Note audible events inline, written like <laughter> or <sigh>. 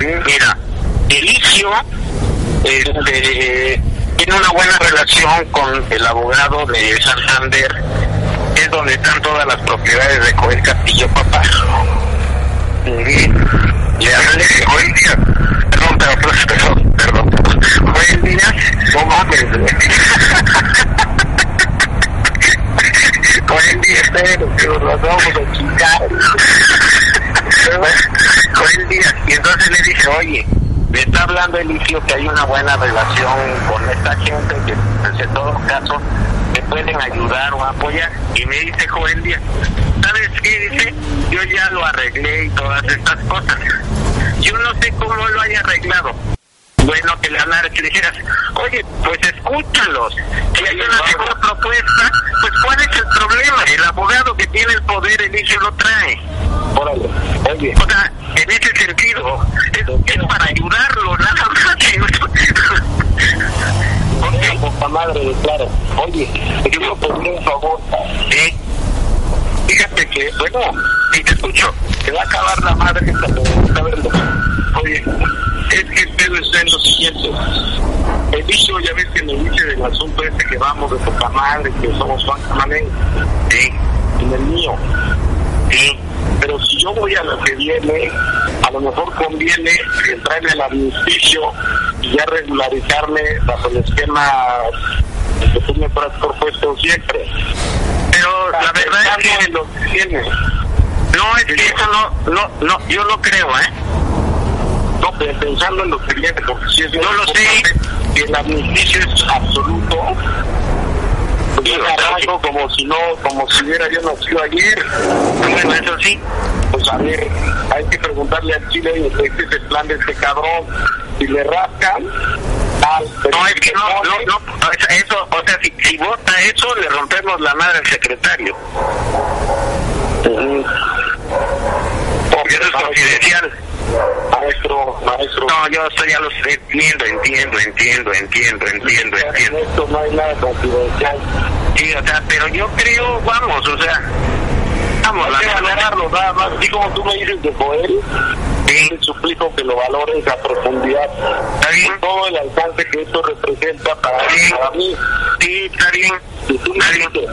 Mira, Elicio este, tiene una buena relación con el abogado de Santander, es donde están todas las propiedades de Joel Castillo Papá. Y de Joel Díaz, perdón, perdón, perdón, perdón, Joel Díaz, no mames, Joel Díaz, pero nos vamos a chingar. <laughs> Y entonces le dice, oye, me está hablando Elicio que hay una buena relación con esta gente que pues, en todo caso me pueden ayudar o apoyar. Y me dice Joel Díaz, ¿sabes qué? Dice, yo ya lo arreglé y todas estas cosas. Yo no sé cómo lo haya arreglado. Bueno, que le hablara, que le dijeras, oye, pues escúchalos. Si hay una mejor propuesta, pues ¿cuál es el problema? El abogado que tiene el poder, Elicio lo trae. Órale, oye, O sea, en ese sentido, es, es para ayudarlo, nada más. <laughs> oye, madre, claro. Oye, te quiero pedir un favor. Fíjate que, bueno, si te escucho, Te va a acabar la madre pregunta, verlo. oye, es que el pedo está en lo siguiente. El bicho, ya ves que me dice del asunto este que vamos de poca madre, que somos Camanén, Sí, en el mío. Sí, Pero si yo voy a lo que viene, a lo mejor conviene entrarme al administracio y ya regularizarme bajo el esquema que tú me has propuesto siempre. pero la verdad es que lo que tiene. no, es que eso no, no, no, yo no creo, ¿eh? No, pero pensando en lo que viene, porque si es No lo sé. que el administracio es absoluto, como si no, como si hubiera yo nacido ayer. Bueno, eso sí, Pues a ver, hay que preguntarle al Chile, este es el plan de este cabrón. Si le rascan, tal. no, es que no, no, no, eso, o sea, si, si vota eso, le rompemos la madre al secretario, porque eso es confidencial. Maestro, maestro. No, yo eso ya lo entiendo, entiendo, entiendo, entiendo, entiendo, En entiendo. esto no hay nada confidencial. Sí, o sea, pero yo creo, vamos, o sea, vamos, que verdad, valorarlo nada más. Así como tú me dices de Joel, sí, te suplico que lo valores a profundidad. está bien, Todo el alcance que esto representa para, Sí. para mí. sí, está bien, está bien.